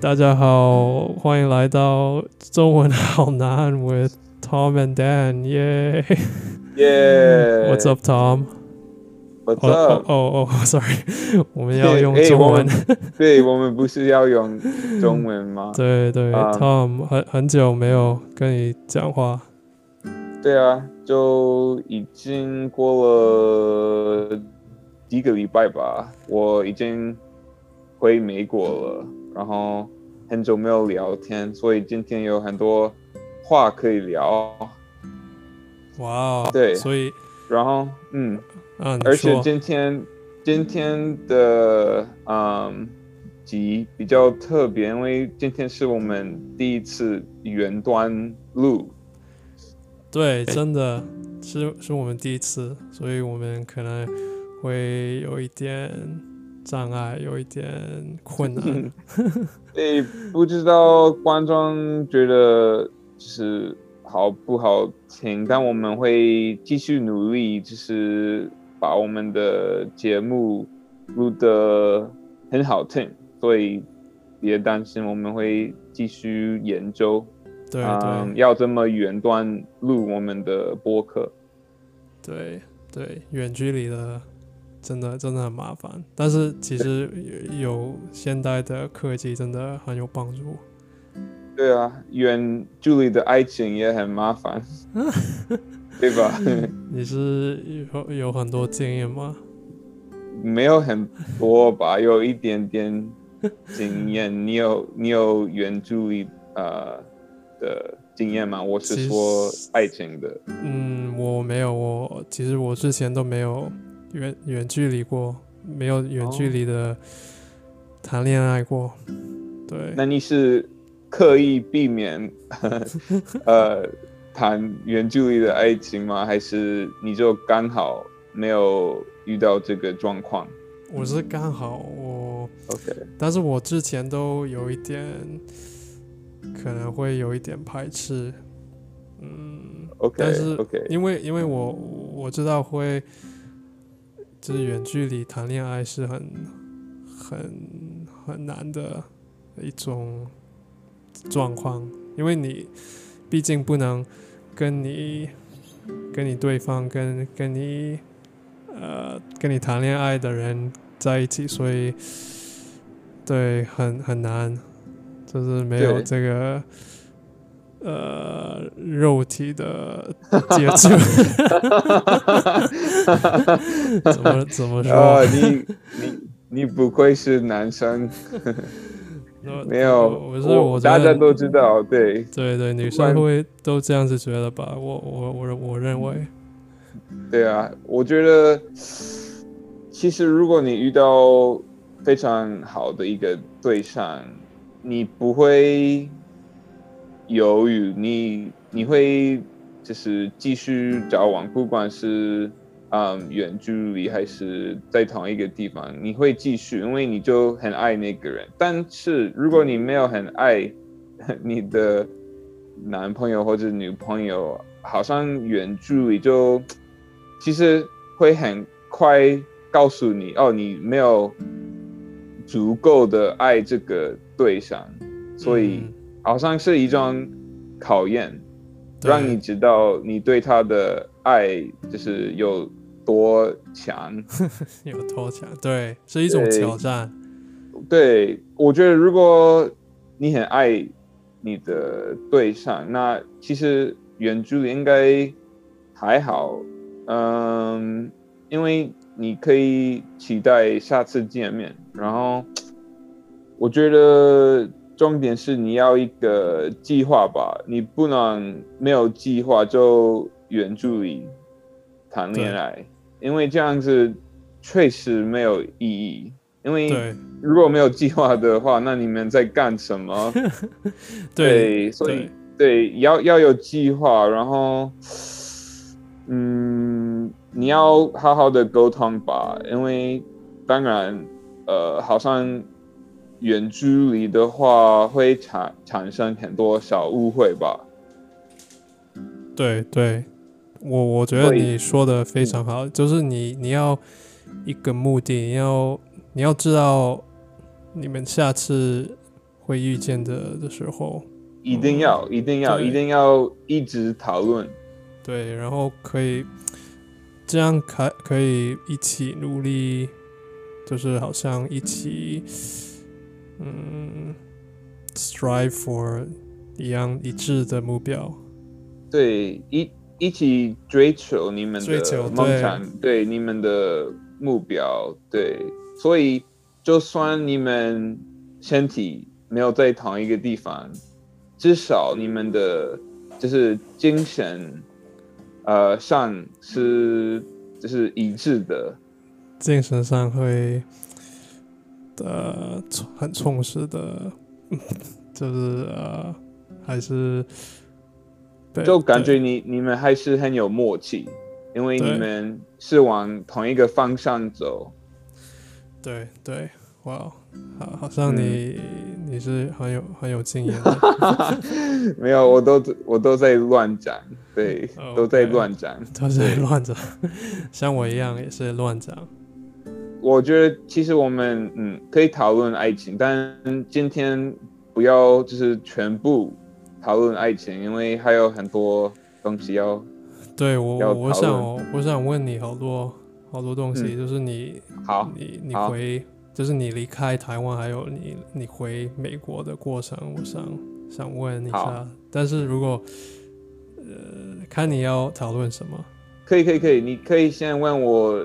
大家好，欢迎来到中文好难 with Tom and Dan，耶耶 What's up, Tom？What's 哦 up？哦哦，sorry，我们要用哎中文。我对我们不是要用中文吗？对对啊，Tom，很很久没有跟你讲话。对啊，就已经过了一个礼拜吧，我已经回美国了，然后很久没有聊天，所以今天有很多话可以聊。哇哦，对所以然后，嗯，啊，而且今天今天的嗯集比较特别，因为今天是我们第一次远端录，对，真的是是我们第一次，所以我们可能会有一点障碍，有一点困难。所以不知道观众觉得就是好不好听，但我们会继续努力，就是把我们的节目录得很好听，所以别担心，我们会继续研究。对嗯，对要这么远端录我们的播客，对对，远距离的真的真的很麻烦，但是其实有有现代的科技真的很有帮助。对啊，远距离的爱情也很麻烦，对吧？你是有有很多经验吗？没有很多吧，有一点点经验。你有你有远距离呃的经验吗？我是说爱情的。嗯，我没有，我其实我之前都没有远远距离过，没有远距离的谈恋爱过。对，那你是刻意避免 呃谈远距离的爱情吗？还是你就刚好没有遇到这个状况我是刚好我，？OK，但是我之前都有一点，可能会有一点排斥。嗯，OK 但是 OK，因为因为我我知道会，就是远距离谈恋爱是很很很难的一种状况，因为你毕竟不能跟你跟你对方跟跟你呃跟你谈恋爱的人在一起，所以对很很难，就是没有这个。呃，肉体的接触，怎么怎么说？啊，你你你不愧是男生，没有，我是我大家都知道，对对对，女生会都这样子觉得吧？我我我我认为，对啊，我觉得其实如果你遇到非常好的一个对象，你不会犹豫，你你会就是继续交往，不管是嗯远距离还是在同一个地方，你会继续，因为你就很爱那个人。但是如果你没有很爱你的男朋友或者女朋友，好像远距离就其实会很快告诉你，哦，你没有足够的爱这个对象，所以好像是一种考验，让你知道你对他的爱就是有多强。有多强，对，是一种挑战，对，我觉得如果你很爱你的对象，那其实远距离应该还好，嗯，因为你可以期待下次见面。然后，我觉得重点是你要一个计划吧，你不能没有计划就远距离谈恋爱，因为这样子确实没有意义。因为如果没有计划的话，那你们在干什么？对所以对对要要有计划，然后嗯，你要好好的沟通吧，因为当然呃，好像远距离的话会产产生很多小误会吧。对对，我我觉得你说的非常好，就是你你要一个目的，你要你要知道你们下次会会遇见的的时候，一定要，一定要，一定要一直讨论。对，然后可以这样可可以一起努力，就是好像一起，嗯，strive for 一样一致的目标。对，一一起追求你们的梦想，对你们的目标，对，所以就算你们身体没有在同一个地方，至少你们的就是精神，呃，上是就是一致的，精神上会呃很充实的，就是呃还是对就感觉你你们还是很有默契，因为你们是往同一个方向走。对对，哇，好，好像嗯你、你是很有很有经验的，没有，我都我都在乱讲，对，哦都在乱讲。都在乱讲，像我一样也是乱讲。我觉得其实我们嗯可以讨论爱情，但今天不要就是全部讨论爱情，因为还有很多东西要。对我我想我想问你好多好多东西，嗯就是你好，你你回就是你离开台湾，还有你你回美国的过程，我想想问一下。但是如果呃看你要讨论什么，可以可以可以，你可以先问我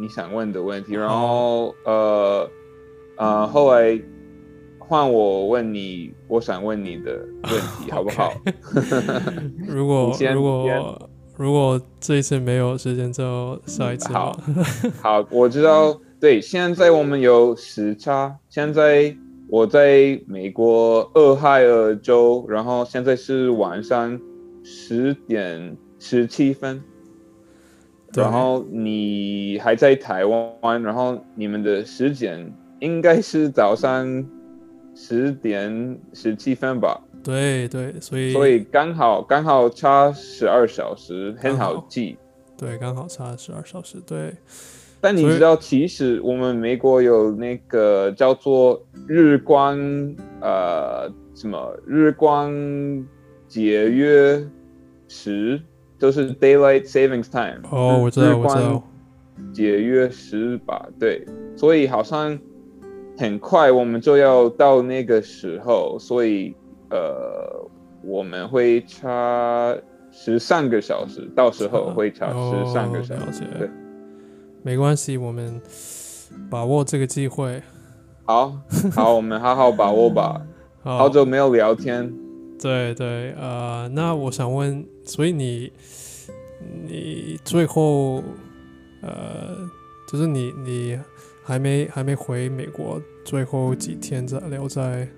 你想问的问题，然后呃呃后来换我问你我想问你的问题，好不好？如果如果如果这一次没有时间，就下一次吧好。好，我知道。对，现在我们有时差。现在我在美国俄亥俄州，然后现在是晚上十点十七分。对然后你还在台湾，然后你们的时间应该是早上十点十七分吧？对对，所以所以刚好刚好差十二小时，很好好记。对刚好差十二小时。对但你知道，其实我们美国有那个叫做日光，呃，什么日光节约时，就是 daylight savings time。哦，我知道我知道。节约时吧，对，所以好像很快我们就要到那个时候，所以呃，我们会差十三个小时，到时候会差十三个小时。哦对，没关系，我们把握这个机会。好好，我们好好把握吧。好 好久没有聊天，对对，呃，那我想问，所以你你最后呃，就是你你还没还没回美国，最后几天在留在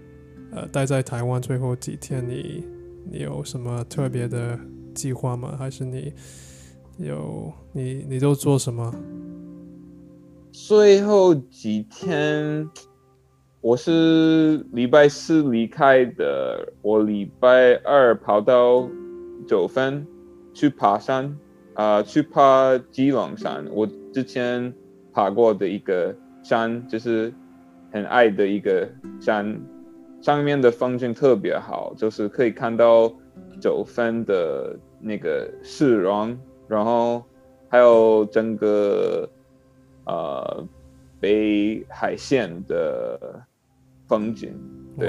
呃待在台湾，最后几天你你有什么特别的计划吗？还是你有你你都做什么？最后几天，我是礼拜四离开的，我礼拜二跑到九份去爬山，啊、去爬基隆山，我之前爬过的一个山，就是很爱的一个山，上面的风景特别好，就是可以看到九份的那个市容，然后还有整个呃北海线的风景，对。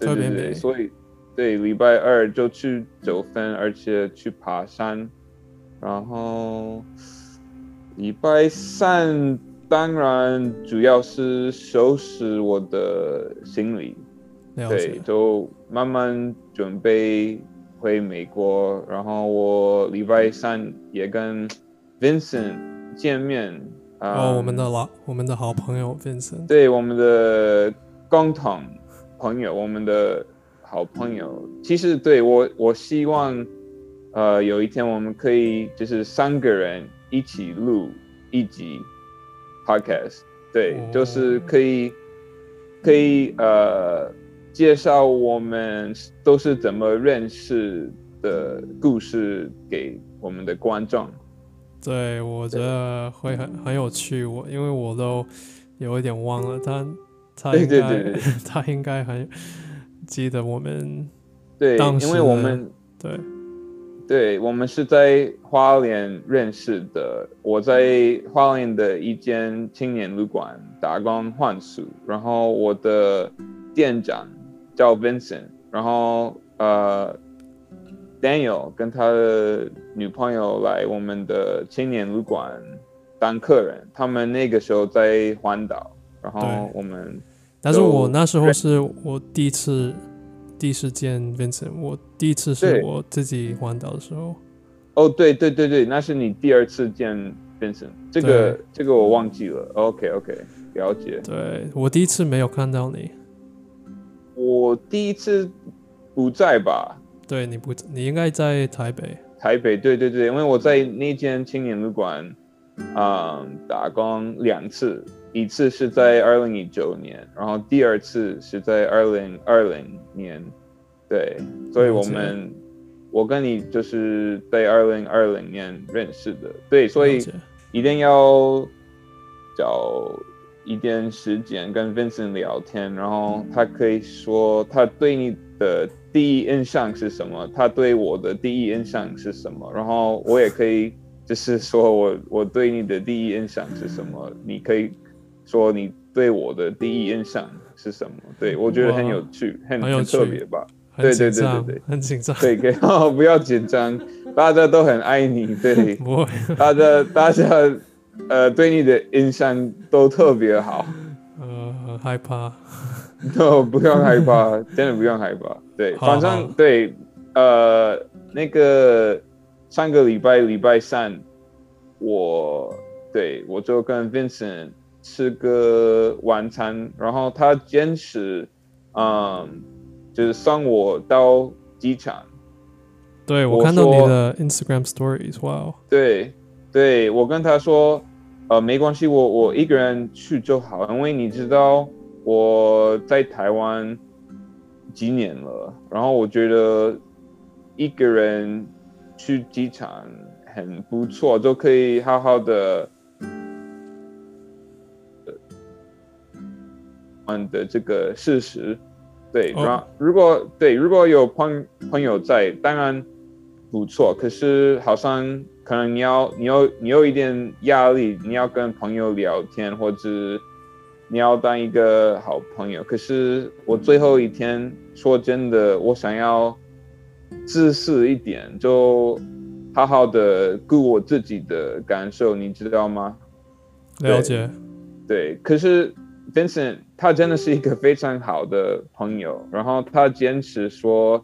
对对对，所以对礼拜二就去九分，而且去爬山，然后礼拜三当然主要是收拾我的行李，对，解。就慢慢准备回美国，然后我礼拜三也跟 Vincent 见面。啊、哦，我们的老我们的好朋友 Vincent，对我们的共同朋友，我们的好朋友，其实对我，我希望，呃，有一天我们可以就是三个人一起录一集 podcast，对，哦就是可以可以呃介绍我们都是怎么认识的故事给我们的观众。对我觉得会很很有趣，我因为我都有一点忘了，但他对对应该对对 他应该很记得我们对，因为我们对。对我们是在花莲认识的，我在花莲的一间青年旅馆打工换宿，然后我的店长叫 Vincent，然后呃 Daniel 跟他的女朋友来我们的青年旅馆当客人，他们那个时候在环岛，然后我们但是我那时候是我第一次第一次见 Vincent，我第一次是我自己环岛的时候，哦，对对对对，那是你第二次见 Vincent，这个这个我忘记了。OK OK，了解。对我第一次没有看到你，我第一次不在吧？对你不你应该在台北，台北，对对对，因为我在那间青年旅馆，嗯，打工两次，一次是在二零一九年，然后第二次是在二零二零年，对，所以我们我跟你就是在二零二零年认识的，对，所以一定要找一点时间跟 Vincent 聊天，然后他可以说他对你的第一印象是什么，他对我的第一印象是什么，然后我也可以就是说我我对你的第一印象是什么，你可以说你对我的第一印象是什么，对我觉得很有趣，很很特别吧。很对对对对对。很紧张，对，可以 哦，不要紧张，大家都很爱你，对。不会，大家大家呃对你的印象都特别好，呃，很害怕，都 不用害怕，真的不用害怕。对，反正好。对，呃，那个上个礼拜礼拜三，我对我就跟 Vincent 吃个晚餐，然后他坚持，嗯，就是送我到机场。对我看到你的 Instagram stories，哇哦，对，对我跟他说，呃，没关系，我我一个人去就好，因为你知道我在台湾几年了，然后我觉得一个人去机场很不错，就可以好好的。嗯的这个事实，对，哦然后如果对如果有朋朋友在，当然不错，可是好像可能你要你有你有一点压力，你要跟朋友聊天，或者你要当一个好朋友。可是我最后一天说真的，我想要自私一点，就好好的顾我自己的感受，你知道吗？了解，对，可是 Vincent 他真的是一个非常好的朋友，然后他坚持说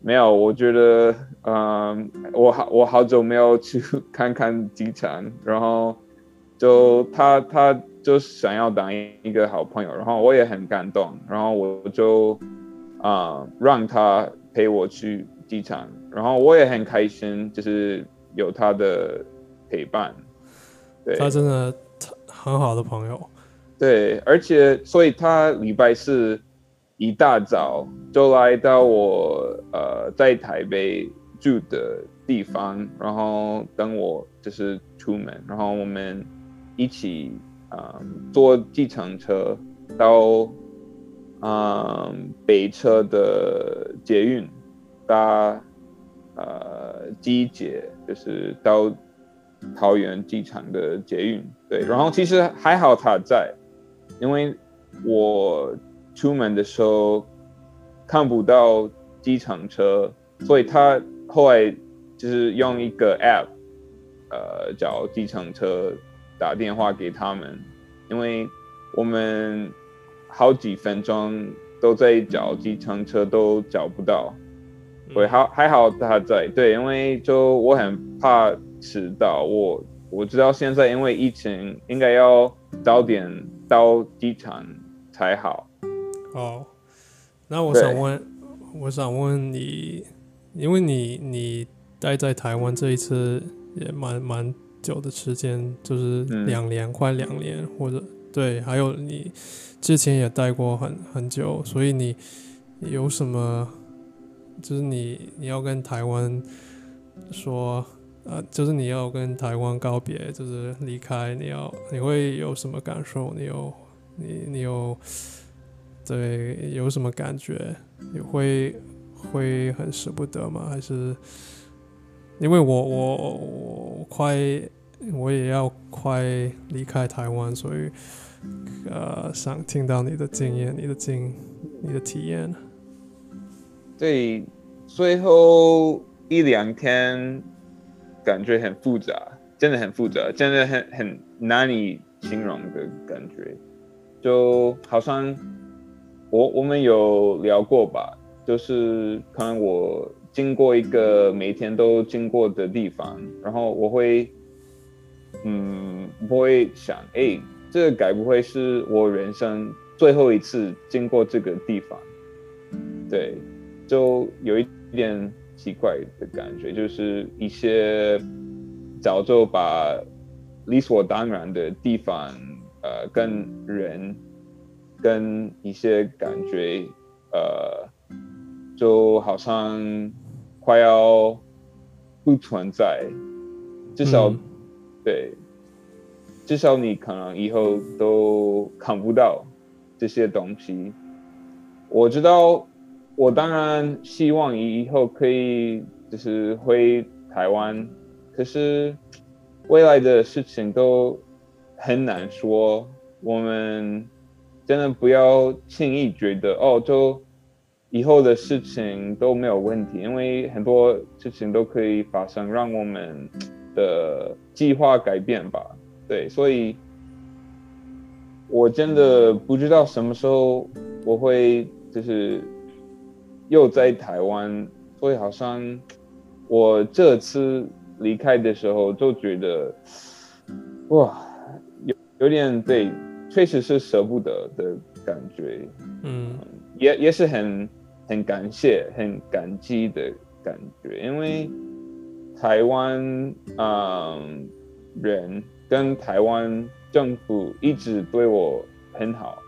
没有，我觉得，嗯，我好我好久没有去看看机场，然后就他他就想要当一个好朋友，然后我也很感动，然后我就啊、让他陪我去机场，然后我也很开心，就是有他的陪伴，对，他真的很好的朋友，对，而且所以他礼拜四一大早就来到我呃在台北住的地方，然后等我就是出门，然后我们一起嗯坐计程车到嗯北车的捷运搭呃机捷，就是到桃园机场的捷运，对，然后其实还好他在，因为我出门的时候看不到机场车，所以他后来就是用一个 app，呃，找计程车打电话给他们，因为我们好几分钟都在找计程车都找不到，对，嗯还还好他在，对，因为就我很怕迟到，我我知道现在因为疫情应该要早点到机场才好。哦，那我想问，我想问你，因为你你待在台湾这一次也蛮蛮久的时间，就是嗯两年，快两年，或者对，还有你之前也待过很很久，所以你你有什么，就是你你要跟台湾说。啊，就是你要跟台湾告别，就是离开，你要你会有什么感受？你有你你有对，有什么感觉？你会会很舍不得吗？还是因为我我我快我也要快离开台湾，所以呃想听到你的经验、你的经、你的体验。对，最后一两天感觉很复杂，真的很复杂，真的很很难以形容的感觉，就好像。我我们有聊过吧，就是可能我经过一个每天都经过的地方，然后我会，嗯，不会想，哎，这个该不会是我人生最后一次经过这个地方？对，就有一点奇怪的感觉，就是一些早就把理所当然的地方，呃，跟人。跟一些感觉，呃，就好像快要不存在，至少对，至少你可能以后都看不到这些东西。我知道，我当然希望以后可以就是回台湾，可是未来的事情都很难说。我们。真的不要轻易觉得哦，就以后的事情都没有问题，因为很多事情都可以发生，让我们的计划改变吧。对，所以我真的不知道什么时候我会就是又在台湾，所以好像我这次离开的时候就觉得哇，有有点对。确实是舍不得的感觉，嗯，也也是很很感谢、很感激的感觉，因为台湾嗯人跟台湾政府一直对我很好，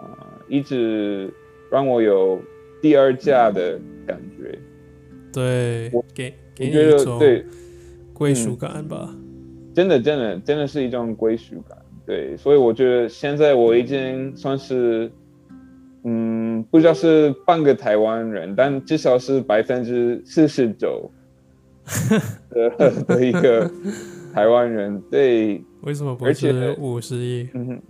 啊，一直让我有第二家的感觉，对，给给你一种对归属感吧，真的真的真的是一种归属感。对，所以我觉得现在我已经算是，嗯，不知道是半个台湾人，但至少是百分之四十九的的一个台湾人。对，为什么不是五十亿？嗯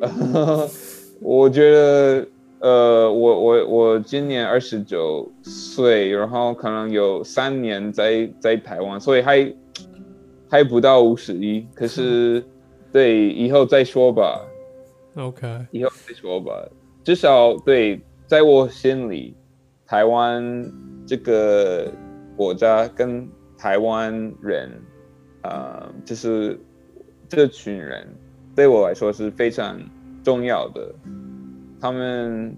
哼，我觉得，呃，我我我今年二十九岁，然后可能有三年在在台湾，所以还还不到五十一，可是。对，以后再说吧。OK，以后再说吧。至少对，在我心里，台湾这个国家跟台湾人，啊，就是这群人，对我来说是非常重要的。他们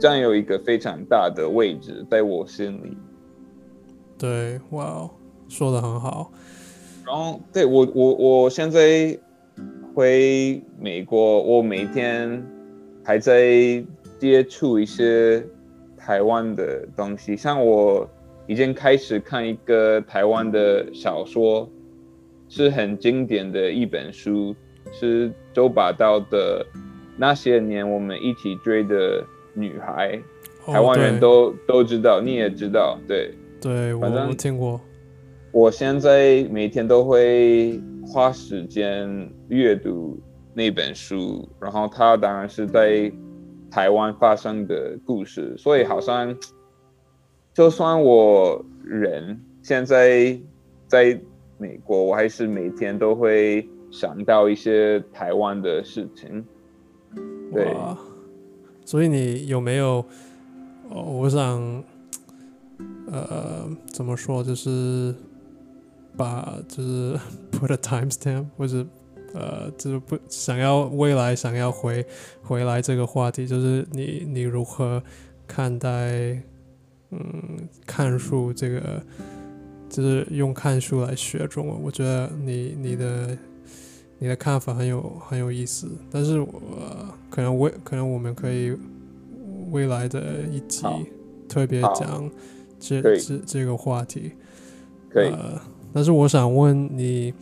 占有一个非常大的位置在我心里。对，哇，说的很好。然后，对我，我，我现在。回美国，我每天还在接触一些台湾的东西，像我已经开始看一个台湾的小说，是很经典的一本书，是周把刀的《那些年我们一起追的女孩》，台湾人都都知道，你也知道，对对，我听过。我现在每天都会花时间阅读那本书，然后它当然是在台湾发生的故事，所以好像就算我人现在在美国，我还是每天都会想到一些台湾的事情。对，所以你有没有？我想，呃，怎么说，就是。把就是 put a timestamp，或者呃，就是不想要未来想要回回来这个话题，就是你你如何看待嗯看书这个，就是用看书来学中文，我觉得你你的你的看法很有很有意思，但是我可能未可能我们可以未来的一集特别讲这这这个话题，可以。但是我想问你，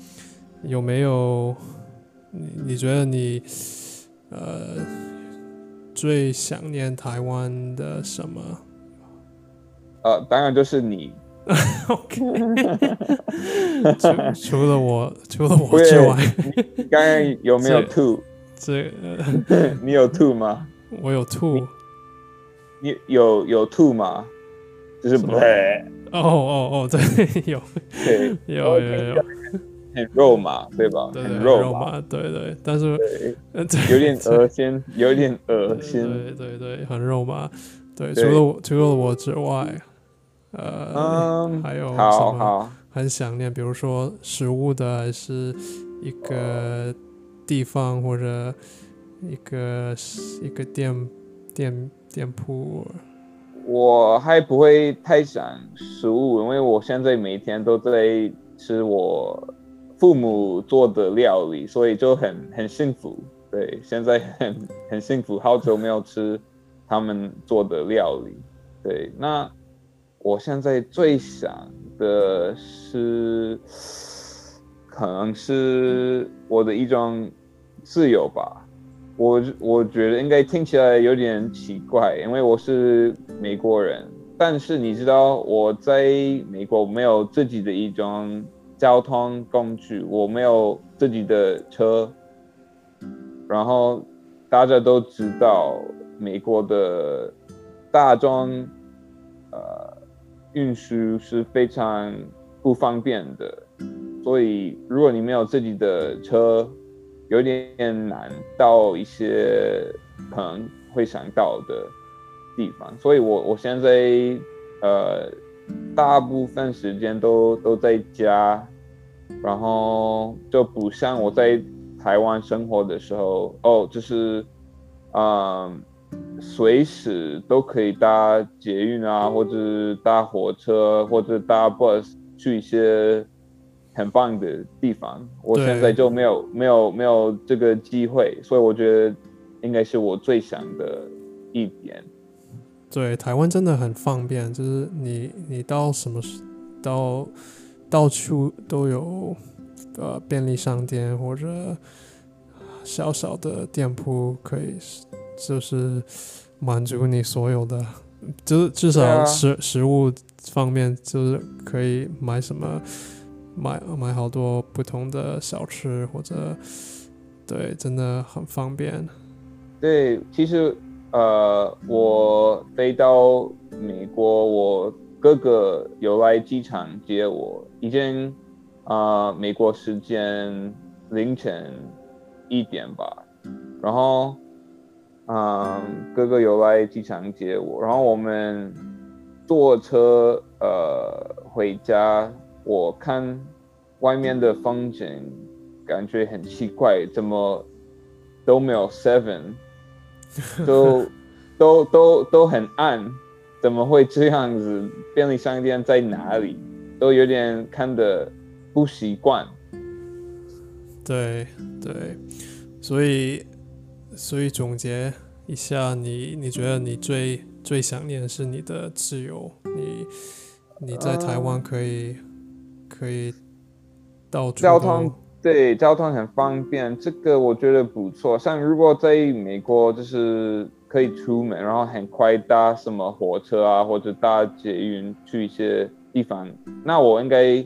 有没有你你觉得你呃最想念台湾的什么呃，当然就是你。除 除了我，除了我之外，你刚刚有没有这吐？这、呃、你有吐吗？我有吐。你有有吐吗？就是什么对哦哦哦，对，有对，有有有，很肉麻，对吧？很肉麻，对对，但是有点恶心，有点恶心。对对对，很肉麻。对，除对了我除了我之外，呃，嗯，还有什么好。好，很想念，比如说食物的，还是一个地方或者一个一个店店店铺。我还不会太想食物，因为我现在每天都在吃我父母做的料理，所以就很很幸福。对，现在很很幸福，好。久没有吃他们做的料理。对，那我现在最想的是，可能是我的一种自由吧。我我觉得应该听起来有点奇怪，因为我是美国人，但是你知道我在美国没有自己的一种交通工具，我没有自己的车，然后大家都知道美国的大众呃运输是非常不方便的，所以如果你没有自己的车，有点难到一些可能会想到的地方，所以我我现在呃大部分时间都都在家，然后就不像我在台湾生活的时候，哦，就是嗯随时都可以搭捷运啊，或者搭火车，或者搭 bus 去一些。很棒的地方，我现在就没有没有没有这个机会，所以我觉得应该是我最想的一点。对，台湾真的很方便，就是你你到什么时到到处都有呃便利商店或者小小的店铺可以，就是满足你所有的，就是至少食、食物方面就是可以买什么。买买好多不同的小吃，或者对，真的很方便。对，其实呃，我飞到美国，我哥哥有来机场接我，已经啊、呃美国时间凌晨一点吧，然后嗯，哥哥有来机场接我，然后我们坐车呃回家。我看外面的风景，感觉很奇怪，怎么都没有 Seven，都都都都很暗，怎么会这样子？便利商店在哪里？都有点看的不习惯。对对，所以所以总结一下你，你觉得你最最想念的是你的自由，你你在台湾可以。可以到交通对交通很方便，这个我觉得不错。像如果在美国，就是可以出门，然后很快搭什么火车啊，或者搭捷运去一些地方，那我应该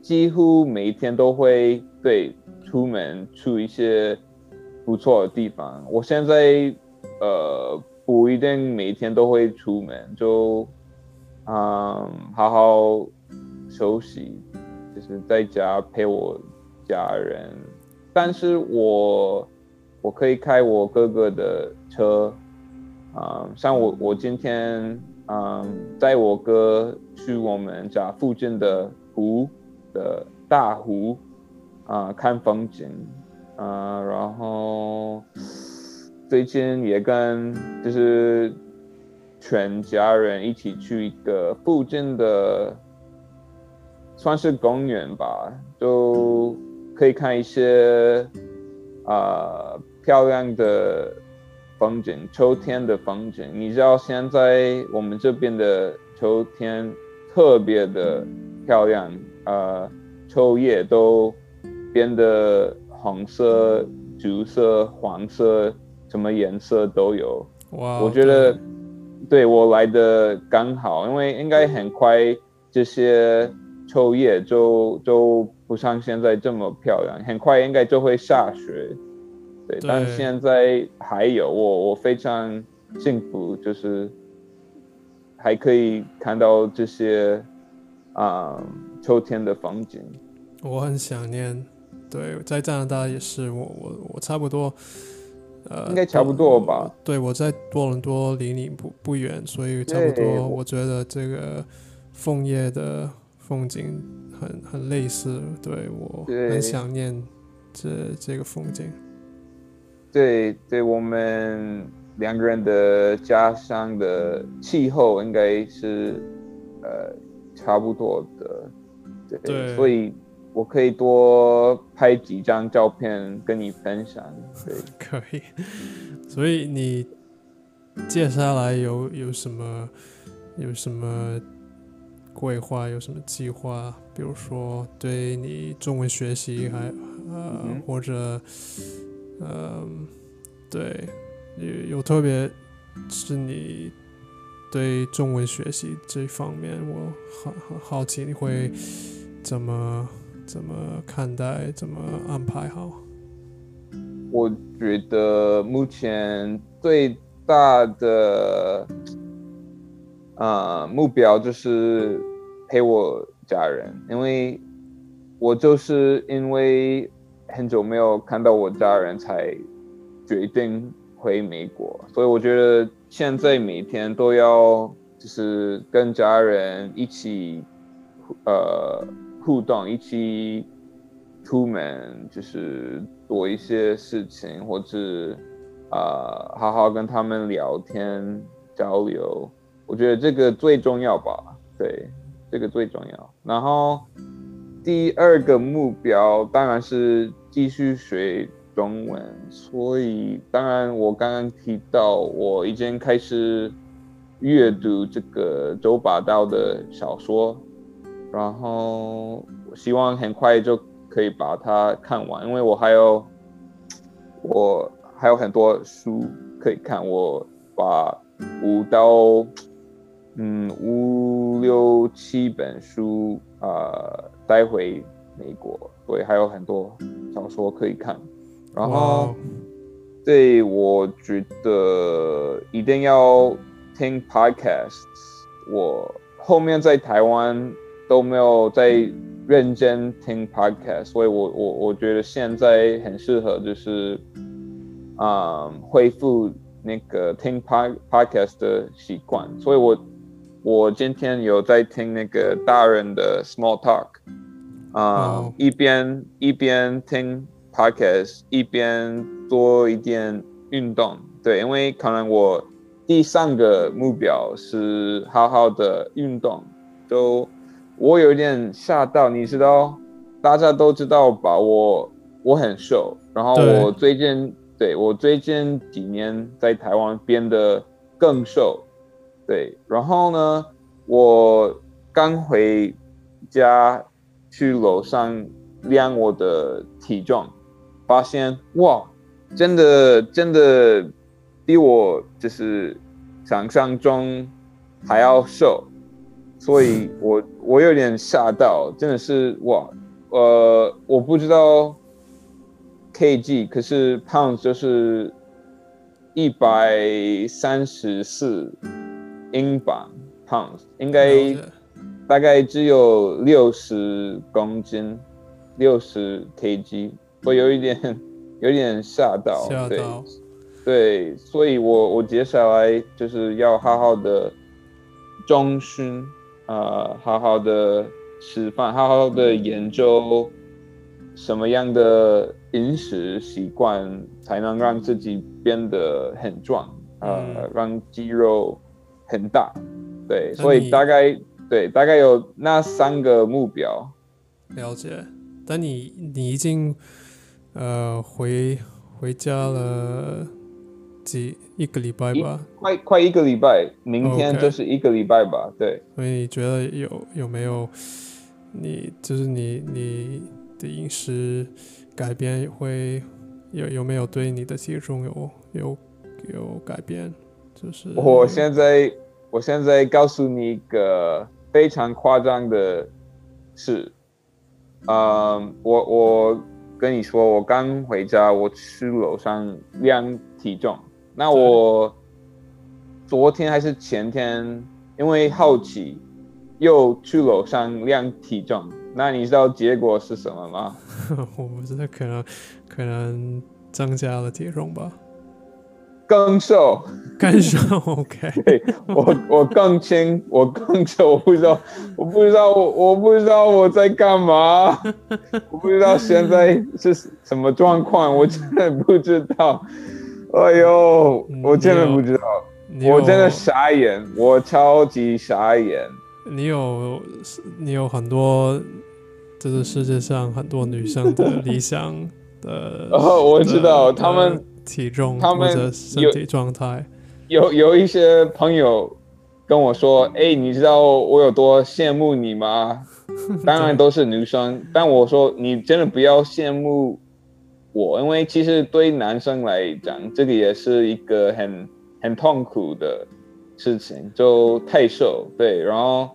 几乎每一天都会对出门去一些不错的地方。我现在呃不一定每天都会出门，就嗯好好。休息，就是在家陪我家人，但是我我可以开我哥哥的车，啊、像我我今天嗯载我哥去我们家附近的湖的大湖啊、看风景，呃，然后最近也跟就是全家人一起去一个附近的。算是公园吧，就可以看一些啊、漂亮的风景，秋天的风景。你知道现在我们这边的秋天特别的漂亮，呃，秋叶都变得红色、橘色、黄色，什么颜色都有。哇，我觉得对我来的刚好，因为应该很快这些秋叶就就不像现在这么漂亮，很快应该就会下雪。对，但现在还有我我非常幸福，就是还可以看到这些啊秋天的风景。我很想念，对，在加拿大也是，我我我差不多，呃，应该差不多吧。对，我在多伦多离你不不远，所以差不多。我觉得这个枫叶的风景很很类似，对我很想念这这个风景。对，对我们两个人的家乡的气候应该是呃差不多的，对，所以。我可以多拍几张照片跟你分享，对，可以。所以你接下来有有什么有什么规划，有什么计划？比如说对你中文学习，还呃或者呃对有有特别是你对中文学习这方面，我很很好奇你会怎么。怎么看待？怎么安排好？我觉得目前最大的呃目标就是陪我家人，因为我就是因为很久没有看到我家人，才决定回美国。所以我觉得现在每天都要就是跟家人一起呃。互动，一起出门，就是做一些事情，或者啊，好好跟他们聊天交流。我觉得这个最重要吧，对，这个最重要。然后第二个目标当然是继续学中文，所以当然我刚刚提到我已经开始阅读这个周八道的小说。然后我希望很快就可以把它看完，因为我还有 我还有很多书可以看。我把五到 嗯五六七本书啊带回美国，所以还有很多小说可以看。然后对我觉得一定要听 podcast。我后面在台湾。都没有在认真听 podcast，所以我我我觉得现在很适合，就是啊恢复那个听 pod podcast 的习惯。所以我我今天有在听那个大人的 small talk，啊一边一边听 podcast，一边多一点运动。对，因为可能我第三个目标是好好的运动，都。我有点吓到，你知道，大家都知道吧？我我很瘦，然后我最近对我最近几年在台湾变得更瘦，对，然后呢，我刚回家去楼上量我的体重，发现哇，真的真的比我就是想象中还要瘦。所以我我有点吓到，真的是哇，呃，我不知道 kg，可是 pounds 就是一百三十四英镑 pounds，应该大概只有六十公斤，六十 kg，我有一点 有点吓到，对对，所以我我接下来就是要好好的中训。呃，好好的吃饭，好好的研究什么样的饮食习惯才能让自己变得很壮，呃，让肌肉很大。对，所以大概对，大概有那三个目标。了解。但你你已经呃回回家了。几一个礼拜吧，快快一个礼拜，明天就是一个礼拜吧。对，所以你觉得有有没有你就是你你的饮食改变会有有没有对你的体重有有有改变？就是我现在我现在告诉你一个非常夸张的事，嗯，我我跟你说，我刚回家，我去楼上量体重，那我昨天还是前天，因为好奇，又去楼上量体重，那你知道结果是什么吗？我不知道，可能可能增加了体重吧。更瘦，更瘦，OK。对我，我更轻，我更瘦，我不知道，我不知道，我不知道我在干嘛，我不知道现在是什么状况，我真的不知道。哎呦，我真的不知道，我真的傻眼，我超级傻眼。你有，你有很多，这是世界上很多女生的理想的。哦，我知道他们。体重，他们身体状态，有有一些朋友跟我说：“哎，你知道我有多羡慕你吗？”当然都是女生，但我说你真的不要羡慕我，因为其实对男生来讲，这个也是一个很很痛苦的事情，就太瘦。对，然后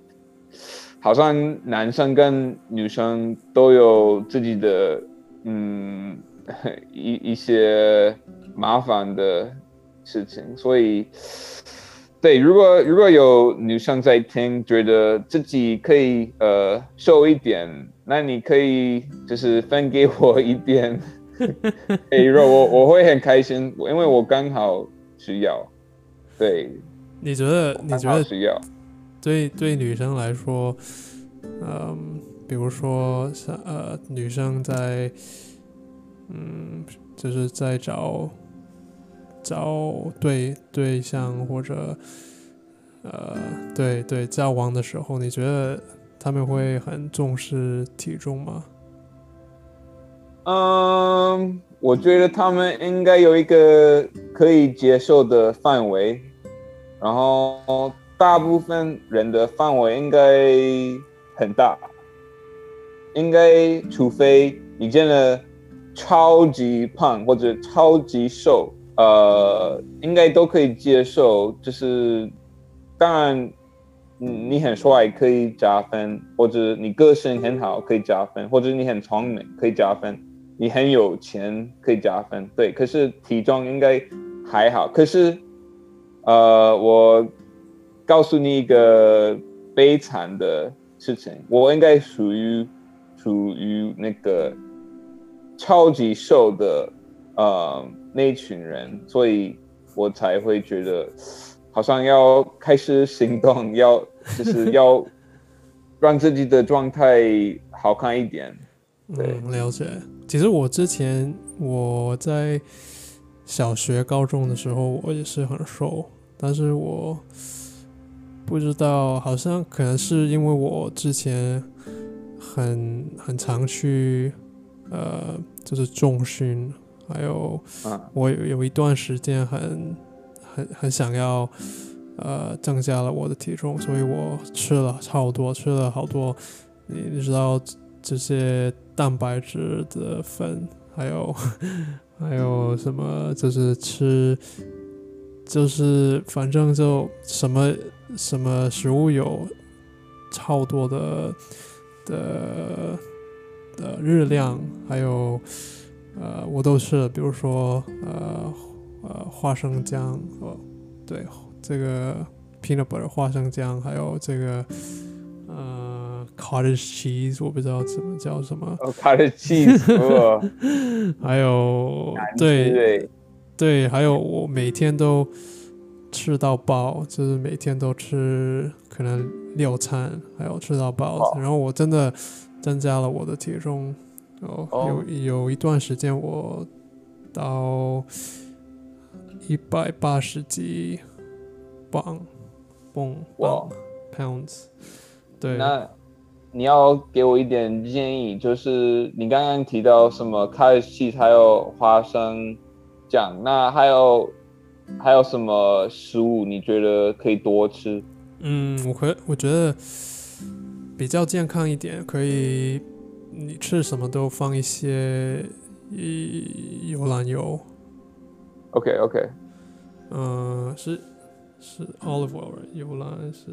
好像男生跟女生都有自己的嗯一 一些。麻烦的事情，所以，对，如果如果有女生在听，觉得自己可以呃瘦一点，那你可以就是分给我一点 肥肉，我我会很开心，因为我刚好需要。对，你觉得你觉得需要？对对，女生来说，嗯，比如说像呃，女生在嗯，就是在找。找对对象或者，呃，对对交往的时候，你觉得他们会很重视体重吗？嗯，我觉得他们应该有一个可以接受的范围，然后大部分人的范围应该很大，应该除非你真的超级胖或者超级瘦。呃，应该都可以接受。就是，当然，嗯，你很帅可以加分，或者你个性很好可以加分，或者你很聪明可以加分，你很有钱可以加分。对，可是体重应该还好。可是，呃，我告诉你一个悲惨的事情，我应该属于属于那个超级瘦的，呃。那群人，所以我才会觉得好像要开始行动，要就是要让自己的状态好看一点。嗯，了解。其实我之前我在小学、高中的时候，我也是很瘦，但是我不知道，好像可能是因为我之前很很常去呃，就是重训。还有，我有有一段时间很很很想要，呃，增加了我的体重，所以我吃了超多，吃了好多，你知道这些蛋白质的粉，还有还有什么，就是吃，就是反正就什么什么食物有超多的的的热量，还有。呃，我都吃了，比如说，呃，呃，花生酱，哦，对，这个 peanut butter 花生酱，还有这个，呃，cottage cheese，我不知道怎么叫什么，cottage cheese，还有，对，对，还有我每天都吃到饱，就是每天都吃可能六餐，还有吃到饱，然后我真的增加了我的体重。哦，有有一段时间我到一百八十几磅，磅磅 pounds。对，那你要给我一点建议，就是你刚刚提到什么开西还有花生酱，那还有还有什么食物你觉得可以多吃？嗯，我可我觉得比较健康一点，可以。你吃什么都放一些一游览油，OK OK，呃，是是 olive oil，游览是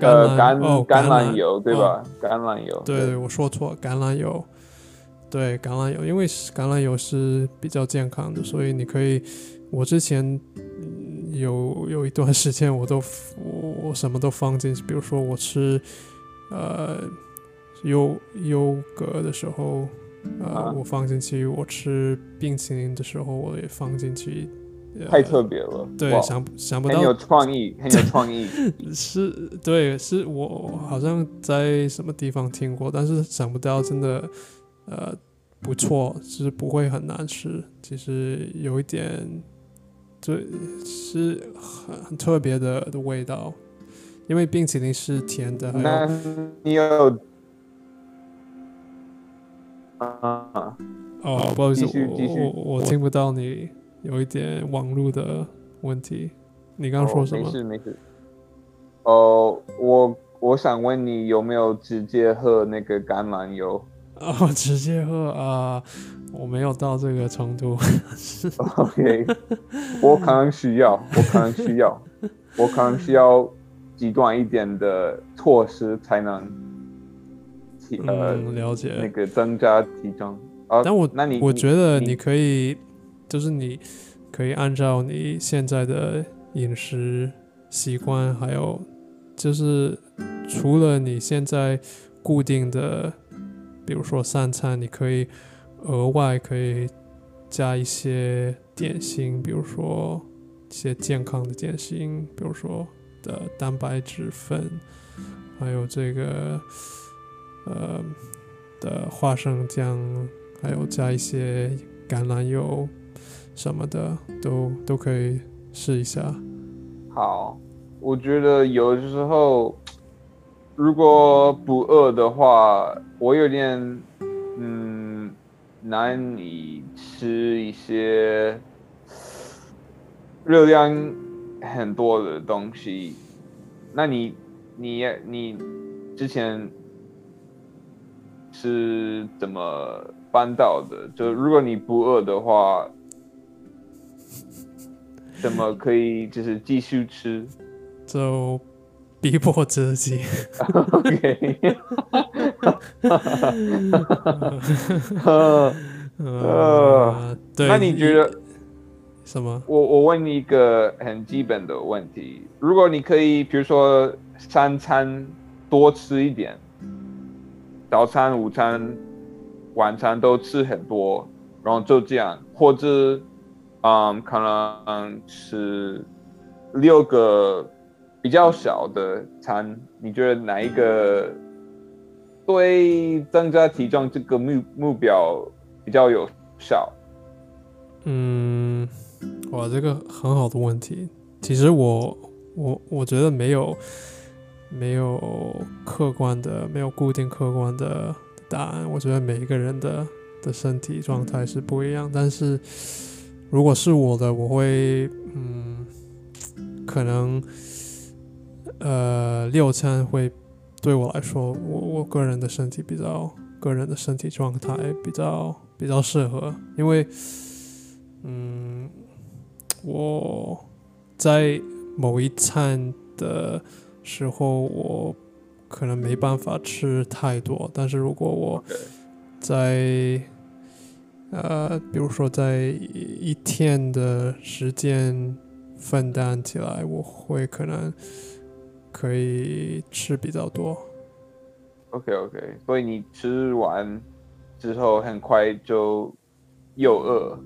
呃，橄哦橄榄榄油对吧？橄榄油，对对，我说错，橄榄油。对，橄榄油，因为橄榄油是比较健康的，所以你可以，我之前嗯有有一段时间我都我我什么都放进去，比如说我吃呃优优格的时候，呃、啊我放进去，我吃冰淇淋的时候我也放进去，呃、太特别了，对，哇想想不到 很有创意，很有创意。是，对，是我好像在什么地方听过，但是想不到真的，呃，不错，就是不会很难吃。其实有一点，对，是很很特别的的味道，因为冰淇淋是甜的，还有那你有啊？哦，不好意思，我我我听不到你，有一点网络的问题。你刚刚说什么？哦没事没事。哦，我我想问你有没有直接喝那个橄榄油 哦，直接喝啊、我没有到这个程度。OK，我可能需要，我可能需要，我可能需要极端一点的措施才能体呃、嗯，了解。那个增加体重。啊，但我那你我觉得你你可以，就是你可以按照你现在的饮食习惯，还有就是除了你现在固定的，比如说三餐，你可以额外可以加一些点心，比如说一些健康的点心，比如说的蛋白质粉，还有这个呃的花生酱。还有加一些橄榄油什么的，都都可以试一下。好，我觉得有时候如果不饿的话，我有点嗯难以吃一些热量很多的东西。那你你你之前是怎么办到的？就如果你不饿的话，怎么可以就是继续吃就逼迫自己。？OK，呃，对。那你觉得？什么？我我问你一个很基本的问题：如果你可以，比如说三餐多吃一点，早餐、午餐、晚餐都吃很多，然后就这样，或者嗯，可能吃六个比较小的餐，你觉得哪一个对增加体重这个目目标比较有效？嗯，哇，这个很好的问题。其实我我我觉得没有没有客观的，没有固定客观的答案。我觉得每一个人的的身体状态是不一样，但是如果是我的，我会嗯，可能呃六餐会对我来说，我我个人的身体比较个人的身体状态比较比较适合，因为嗯，我在某一餐的时候，我可能没办法吃太多，但是如果我在呃，比如说在一一天的时间分担起来，我会可能可以吃比较多。OK OK，所以你吃完之后很快就又饿。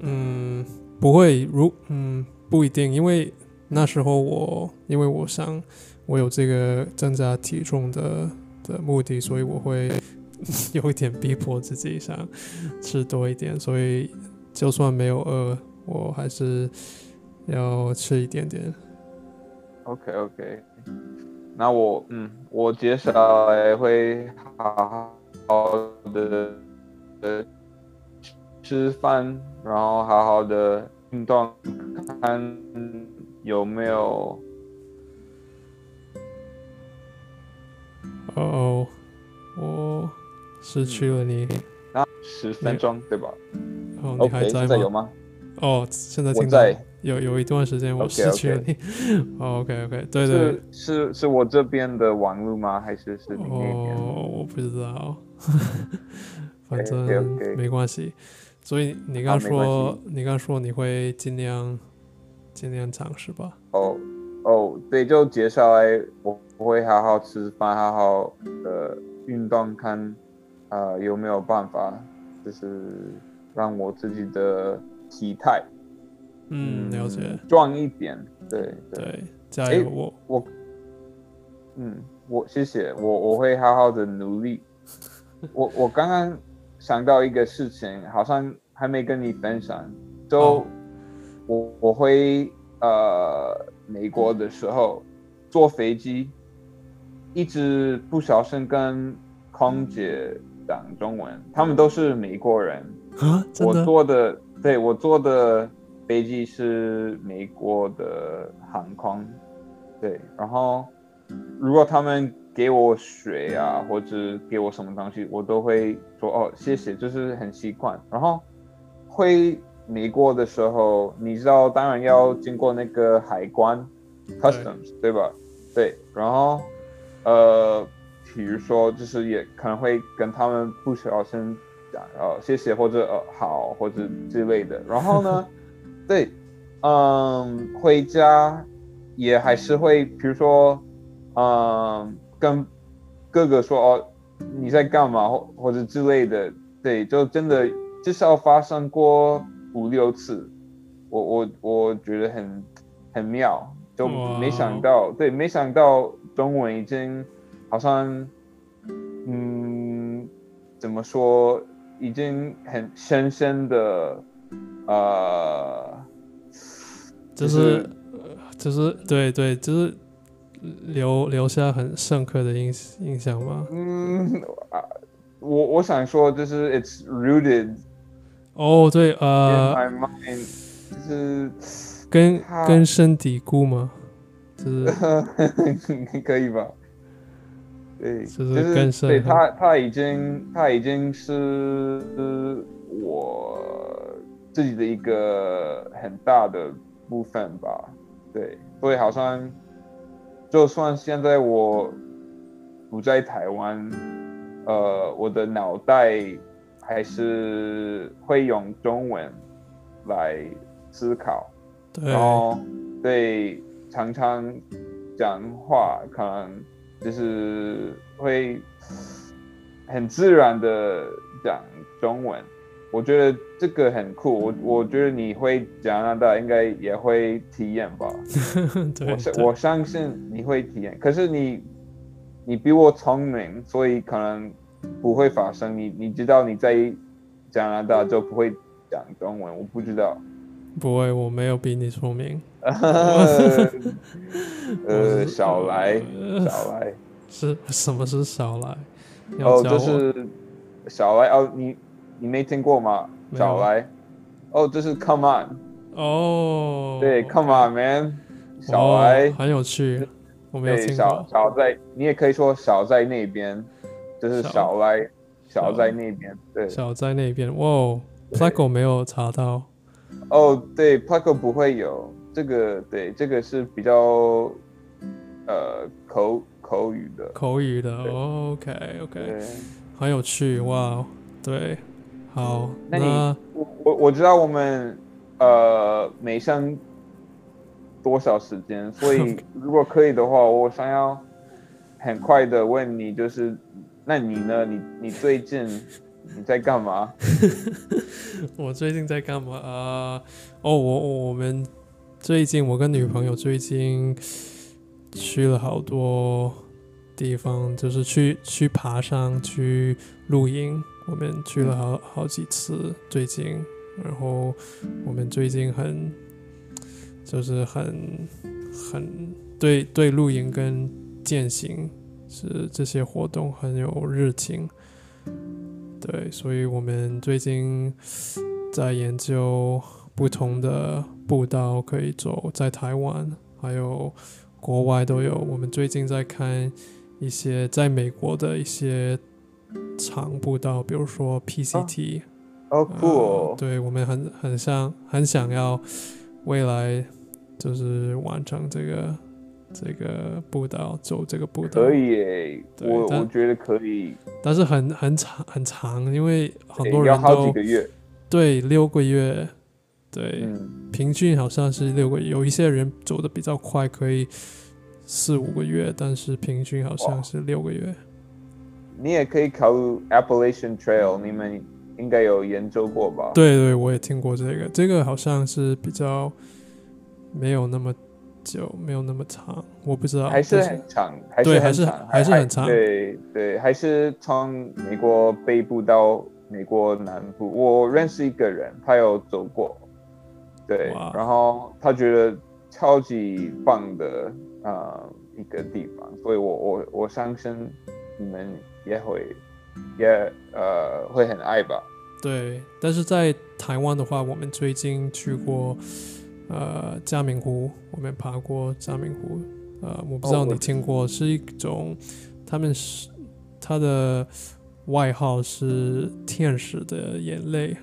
嗯，不会，如嗯不一定，因为那时候我因为我想我有这个增加体重的的目的，所以我会 有一点逼迫自己想吃多一点，所以就算没有饿，我还是要吃一点点。OK OK，那我嗯，我接下来会好好的呃吃饭，然后好好的运动，看有没有哦哦，我失去了你。啊，十分钟对吧哦，你还在吗？现在有吗？哦，现在听在，有有一段时间我失去了你。哦，OK OK，对对是，是是我这边的网络吗？还是是你那边？哦，我不知道，反正没关系。所以你刚说，你刚说你会尽量尽量尝试吧？哦哦，对，就接下来我我会好好吃饭，好好的运动，看呃有没有办法，就是让我自己的体态嗯，了解，壮一点。对对，加油！我我嗯，我谢谢我我会好好的努力。我我刚刚想到一个事情，好像还没跟你分享，就哦我我会呃美国的时候坐飞机，一直不小心跟空姐讲中文，他们都是美国人，啊，我的坐的，对我坐的飞机是美国的航空，对，然后如果他们给我水啊，或者给我什么东西，我都会说哦谢谢，就是很习惯。然后回美国的时候，你知道，当然要经过那个海关 customs，对吧？对，然后呃，比如说就是也可能会跟他们不小心讲呃谢谢或者呃好或者之类的。然后呢，对，嗯，回家也还是会，比如说，嗯，跟哥哥说哦你在干嘛或或者之类的，对，就真的至少发生过五六次，我我我觉得很很妙，就没想到，对，没想到中文已经好像，嗯，怎么说，已经很深深的，呃，就是呃就是对对，就是留留下很深刻的印印象吗？嗯啊，我我想说就是 it's rooted 哦，对呃，my mind，就是。根根深蒂固吗？就是 可以吧？对，就是是更深对他，他已经，他已经是我自己的一个很大的部分吧。对，所以好像就算现在我不在台湾，呃，我的脑袋还是会用中文来思考。对然后对常常讲话，可能就是会很自然的讲中文。我觉得这个很酷，我我觉得你会加拿大应该也会体验吧。我相我相信你会体验，可是你你比我聪明，所以可能不会发生。你你知道你在加拿大就不会讲中文，我不知道。不会，我没有比你聪明。呃，少来，呃少来。是什么是少来？哦。就是少来哦，你你没听过吗？没有少来。哦，这是 come on，哦，对，come on man，少哦来。很有趣，我没有，听少过。少在，你也可以说少在那边，就是少少来，少少在那边。对，小在那边，哇哦，Placo 没有查到。哦，对 p a c o 不会有这个，对，这个是比较呃口口语的。口语的对，OK OK，对，很有趣，哇哦，对，好，那你那我我我知道我们呃每上多少时间，所以 如果可以的话，我想要很快的问你，就是那你呢？你你最近你在干嘛？我最近在干嘛啊、哦，我我们最近我跟女朋友最近去了好多地方，就是去去爬山、去露营，我们去了好好几次最近，然后我们最近很就是很很对对露营跟践行是这些活动很有热情。对，所以我们最近在研究不同的步道可以走，在台湾还有国外都有。我们最近在看一些在美国的一些长步道，比如说 PCT，、哦呃，cool，对我们很很想很想要未来就是完成这个这个步道，走这个步道，可以耶，对但我我觉得可以，但是很很长很长，因为很多人都几个月，对六个月，对，嗯，平均好像是六个月，有一些人走的比较快，可以四五个月，但是平均好像是六个月。你也可以考虑 Appalachian Trail，你们应该有研究过吧？对对，我也听过这个，这个好像是比较没有那么久，没有那么长，我不知道，还是很长，还对还是是很长，还是很长对对，还是从美国北部到美国南部。我认识一个人，他有走过，对，然后他觉得超级棒的呃一个地方，所以我我我相信你们也会也呃会很爱吧。对，但是在台湾的话，我们最近去过呃嘉明湖，我们爬过嘉明湖，呃，我不知道你听过，是一种他们是他的外号是天使的眼泪，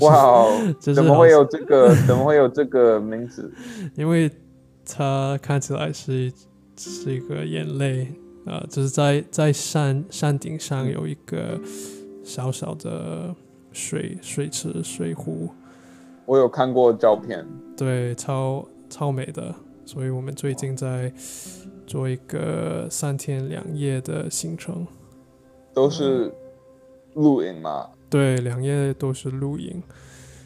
哇哦，怎么会有这个？怎么会有这个名字？因为它看起来是一是一个眼泪，呃，就是在在山山顶上有一个小小的水水池水湖，我有看过照片。对，超超美的，所以我们最近在做一个三天两夜的行程，都是露营嘛。对，两夜都是露营，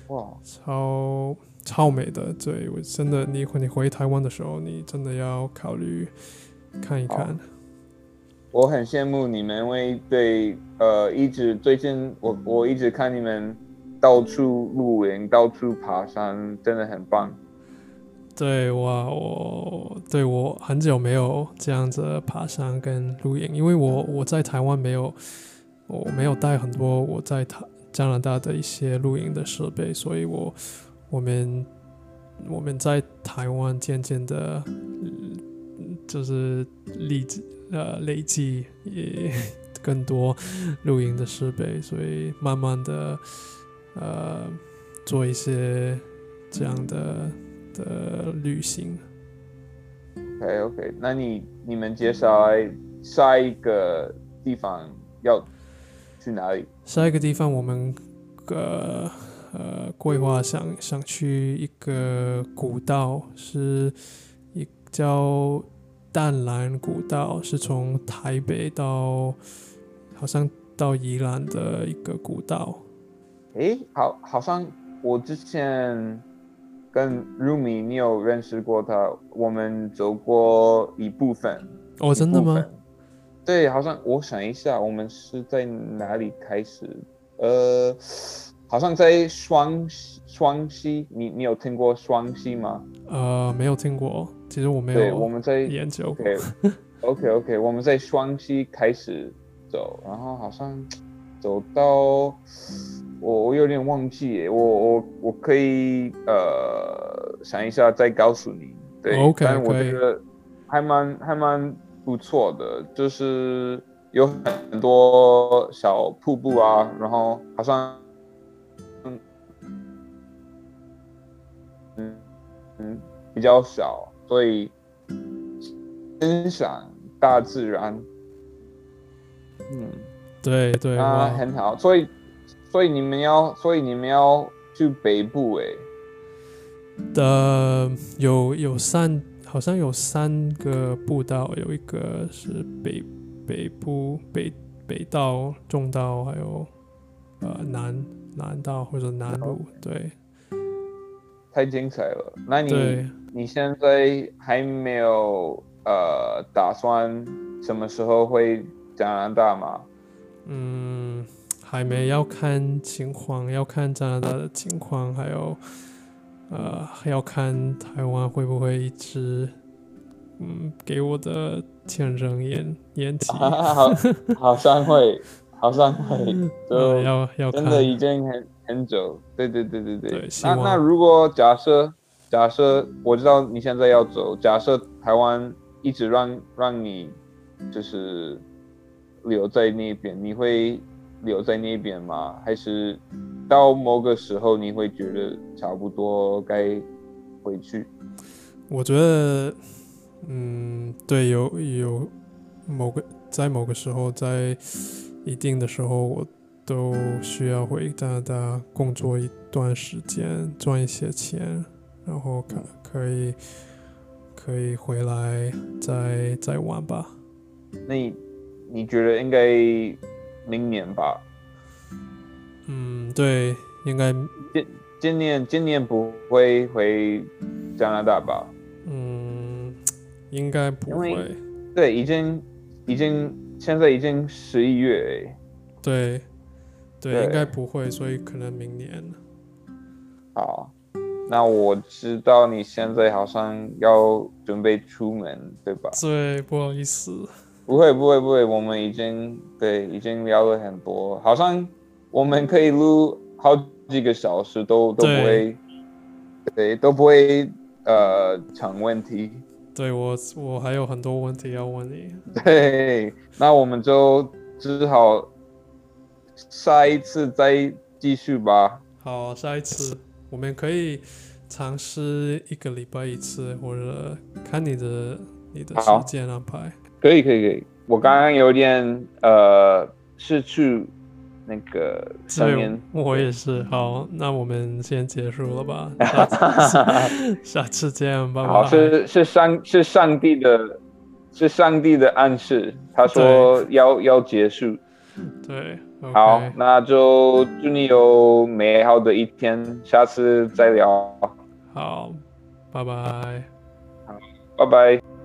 哇，超超美的。对我真的，你你回台湾的时候，你真的要考虑看一看。我很羡慕你们，因为对呃，一直最近我我一直看你们到处露营，到处爬山，真的很棒。对哇，我对我很久没有这样子爬山跟露营，因为我我在台湾没有，我没有带很多我在台加拿大的一些露营的设备，所以我我们我们在台湾渐渐的，就是累积呃累积也更多露营的设备，所以慢慢的呃做一些这样的。的旅行。OK OK，那你你们接下来下一个地方要去哪里？下一个地方我们呃呃规划想想去一个古道，是一叫淡蓝古道，是从台北到好像到宜兰的一个古道。诶，好，好像我之前跟 Rumi 你有认识过他，我们走过一部分。哦，真的吗？对，好像我想一下，我们是在哪里开始？呃，好像在双溪双溪，你你有听过双溪吗？呃，没有听过，其实我没有对，我们在研究过。OK OK OK，我们在双溪开始走，然后好像走到我我有点忘记，我我我可以呃想一下再告诉你。对 OK，但我觉得还蛮还蛮不错的，就是有很多小瀑布啊，然后好像嗯嗯嗯比较小，所以欣赏大自然，嗯，对对，啊，很好。所以，所以你们要，所以你们要去北部诶。的有有三，好像有三个步道，有一个是北北部北北道、中道，还有呃南南道或者南路，对太精彩了。那你对，你现在还没有呃打算什么时候回加拿大吗？嗯，还没要看情况，要看加拿大的情况，还有呃还要看台湾会不会一直嗯给我的签证延延期，好，好像会，好像会，呃就要要看真的已经很很久。对对对对对。那那如果假设假设我知道你现在要走，假设台湾一直让让你就是留在那边，你会留在那边吗？还是到某个时候你会觉得差不多该回去？我觉得，嗯，对，有有某个在某个时候，在一定的时候，我都需要回加拿大工作一段时间，赚一些钱，然后可可以可以回来再再玩吧。那你你觉得应该明年吧？嗯，对，应该今今年今年不会回加拿大吧？嗯，应该不会。对，已经已经现在已经十一月哎。对，对对，应该不会，所以可能明年。好，那我知道你现在好像要准备出门，对吧？对，不好意思。不会，不会，不会，我们已经对已经聊了很多，好像我们可以录好几个小时都都不会，对，都不会呃成问题。对我，我还有很多问题要问你。对，那我们就只好下一次再继续吧。好，下一次我们可以尝试一个礼拜一次，或者看你的你的时间安排。可以，可以，可以。我刚刚有点呃失去那个上面。我也是。好，那我们先结束了吧。下次见，拜拜。好，是是上是上帝的，是上帝的暗示。他说要要结束。对。好，那就祝你有美好的一天。下次再聊。好，拜拜。好，拜拜。